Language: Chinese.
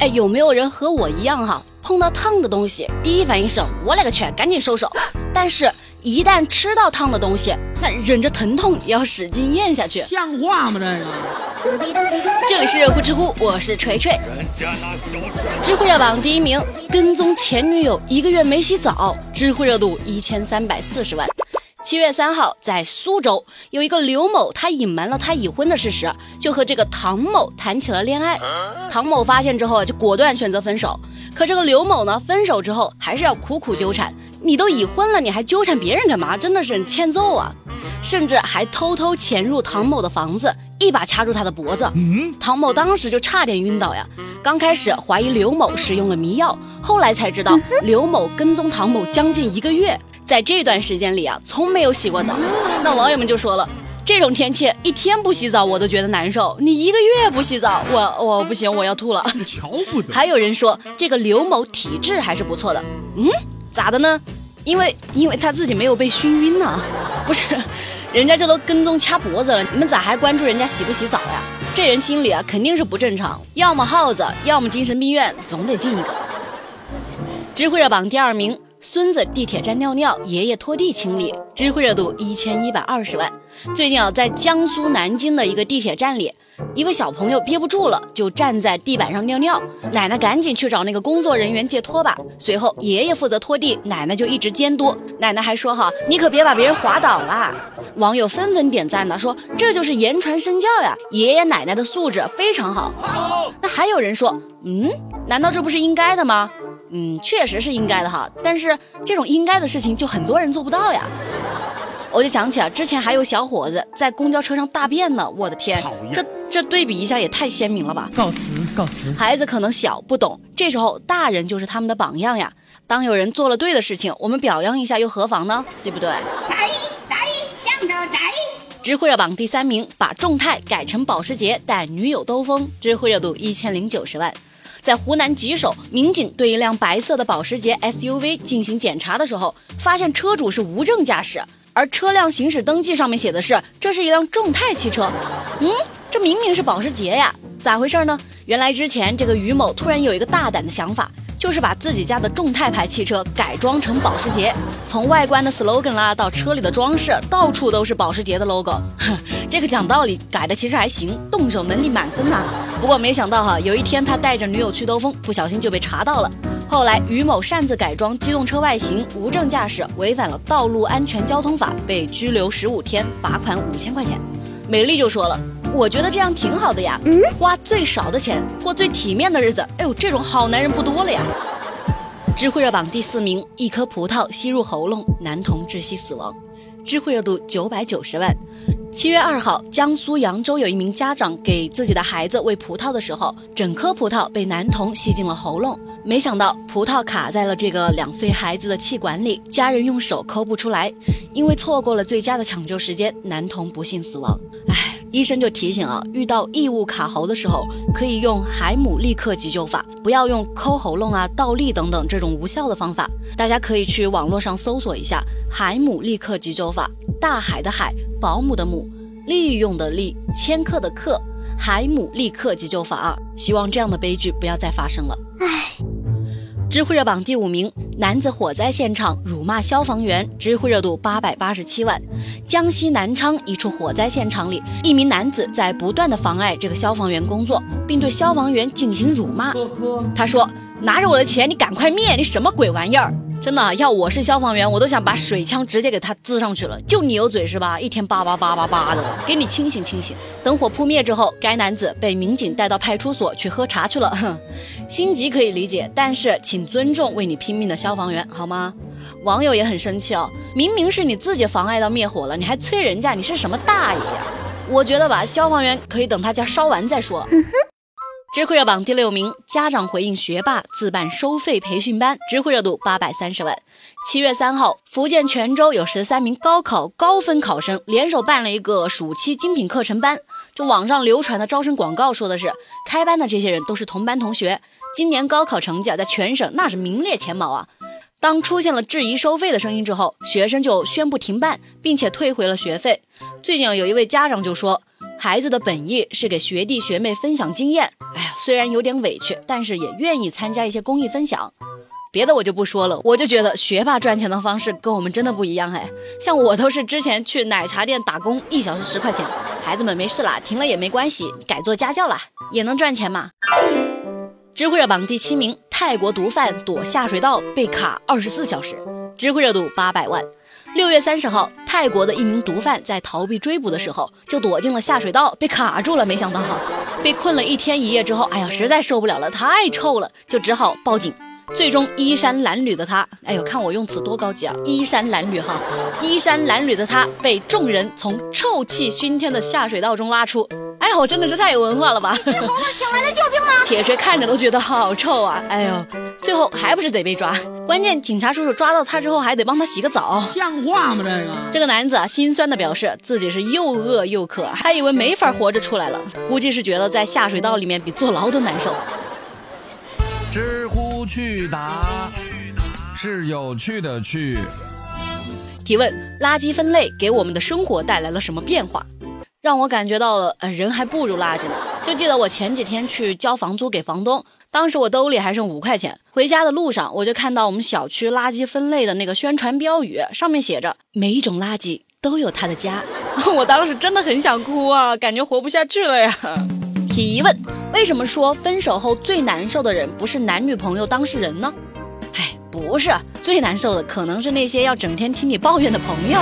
哎，有没有人和我一样哈？碰到烫的东西，第一反应是我勒个去，赶紧收手。但是，一旦吃到烫的东西，那忍着疼痛也要使劲咽下去，像话吗？这个。这里是热乎知乎，我是锤锤。知乎热榜第一名，跟踪前女友一个月没洗澡，知乎热度一千三百四十万。七月三号，在苏州有一个刘某，他隐瞒了他已婚的事实，就和这个唐某谈起了恋爱。唐某发现之后，就果断选择分手。可这个刘某呢，分手之后还是要苦苦纠缠。你都已婚了，你还纠缠别人干嘛？真的是很欠揍啊！甚至还偷偷潜入唐某的房子，一把掐住他的脖子。唐某当时就差点晕倒呀。刚开始怀疑刘某使用了迷药，后来才知道刘某跟踪唐某将近一个月。在这段时间里啊，从没有洗过澡。那网友们就说了，这种天气一天不洗澡我都觉得难受，你一个月不洗澡，我我不行，我要吐了。瞧不得。还有人说这个刘某体质还是不错的，嗯，咋的呢？因为因为他自己没有被熏晕呢。不是，人家这都跟踪掐脖子了，你们咋还关注人家洗不洗澡呀？这人心里啊肯定是不正常，要么耗子，要么精神病院，总得进一个。知乎热榜第二名。孙子地铁站尿尿，爷爷拖地清理，知乎热度一千一百二十万。最近啊，在江苏南京的一个地铁站里，一位小朋友憋不住了，就站在地板上尿尿。奶奶赶紧去找那个工作人员借拖把，随后爷爷负责拖地，奶奶就一直监督。奶奶还说：“哈，你可别把别人滑倒啦。”网友纷纷点赞呢，说这就是言传身教呀，爷爷奶奶的素质非常好。那还有人说：“嗯，难道这不是应该的吗？”嗯，确实是应该的哈，但是这种应该的事情就很多人做不到呀。我就想起啊，之前还有小伙子在公交车上大便呢，我的天，这这对比一下也太鲜明了吧！告辞告辞。孩子可能小不懂，这时候大人就是他们的榜样呀。当有人做了对的事情，我们表扬一下又何妨呢？对不对？在在江州在。知乎热榜第三名，把众泰改成保时捷带女友兜风，知乎热度一千零九十万。在湖南吉首，民警对一辆白色的保时捷 SUV 进行检查的时候，发现车主是无证驾驶，而车辆行驶登记上面写的是这是一辆众泰汽车。嗯，这明明是保时捷呀，咋回事呢？原来之前这个于某突然有一个大胆的想法。就是把自己家的众泰牌汽车改装成保时捷，从外观的 slogan 啦到车里的装饰，到处都是保时捷的 logo。这个讲道理改的其实还行，动手能力满分呐。不过没想到哈，有一天他带着女友去兜风，不小心就被查到了。后来于某擅自改装机动车外形，无证驾驶，违反了道路安全交通法，被拘留十五天，罚款五千块钱。美丽就说了。我觉得这样挺好的呀，花最少的钱过最体面的日子。哎呦，这种好男人不多了呀。知乎热榜第四名，一颗葡萄吸入喉咙，男童窒息死亡，知乎热度九百九十万。七月二号，江苏扬州有一名家长给自己的孩子喂葡萄的时候，整颗葡萄被男童吸进了喉咙，没想到葡萄卡在了这个两岁孩子的气管里，家人用手抠不出来，因为错过了最佳的抢救时间，男童不幸死亡。唉。医生就提醒啊，遇到异物卡喉的时候，可以用海姆立克急救法，不要用抠喉咙啊、倒立等等这种无效的方法。大家可以去网络上搜索一下海姆立克急救法，大海的海，保姆的姆，利用的利，千克的克，海姆立克急救法！希望这样的悲剧不要再发生了。唉。知乎热榜第五名，男子火灾现场辱骂消防员，知乎热度八百八十七万。江西南昌一处火灾现场里，一名男子在不断的妨碍这个消防员工作，并对消防员进行辱骂。他说：“拿着我的钱，你赶快灭！你什么鬼玩意儿？”真的，要我是消防员，我都想把水枪直接给他滋上去了。就你有嘴是吧？一天叭叭叭叭叭的，给你清醒清醒。等火扑灭之后，该男子被民警带到派出所去喝茶去了。哼，心急可以理解，但是请尊重为你拼命的消防员好吗？网友也很生气哦，明明是你自己妨碍到灭火了，你还催人家，你是什么大爷呀？我觉得吧，消防员可以等他家烧完再说。知乎热榜第六名，家长回应学霸自办收费培训班，知乎热度八百三十万。七月三号，福建泉州有十三名高考高分考生联手办了一个暑期精品课程班。这网上流传的招生广告说的是，开班的这些人都是同班同学，今年高考成绩啊在全省那是名列前茅啊。当出现了质疑收费的声音之后，学生就宣布停办，并且退回了学费。最近有一位家长就说。孩子的本意是给学弟学妹分享经验。哎呀，虽然有点委屈，但是也愿意参加一些公益分享。别的我就不说了，我就觉得学霸赚钱的方式跟我们真的不一样哎。像我都是之前去奶茶店打工，一小时十块钱。孩子们没事啦，停了也没关系，改做家教啦，也能赚钱嘛。知乎热榜第七名：泰国毒贩躲下水道被卡二十四小时，知乎热度八百万。六月三十号，泰国的一名毒贩在逃避追捕的时候，就躲进了下水道，被卡住了。没想到哈，被困了一天一夜之后，哎呀，实在受不了了，太臭了，就只好报警。最终衣衫褴褛的他，哎呦，看我用词多高级啊！衣衫褴褛哈，衣衫褴褛的他被众人从臭气熏天的下水道中拉出。哎呦，真的是太有文化了吧！请来的救兵吗？铁锤看着都觉得好臭啊！哎呦，最后还不是得被抓？关键警察叔叔抓到他之后还得帮他洗个澡，像话吗？这个这个男子啊，心酸的表示自己是又饿又渴，还以为没法活着出来了，估计是觉得在下水道里面比坐牢都难受。知乎趣答是有趣的趣。提问：垃圾分类给我们的生活带来了什么变化？让我感觉到了，呃，人还不如垃圾呢。就记得我前几天去交房租给房东，当时我兜里还剩五块钱。回家的路上，我就看到我们小区垃圾分类的那个宣传标语，上面写着“每一种垃圾都有它的家”。我当时真的很想哭啊，感觉活不下去了呀。提问。为什么说分手后最难受的人不是男女朋友当事人呢？哎，不是，最难受的可能是那些要整天听你抱怨的朋友。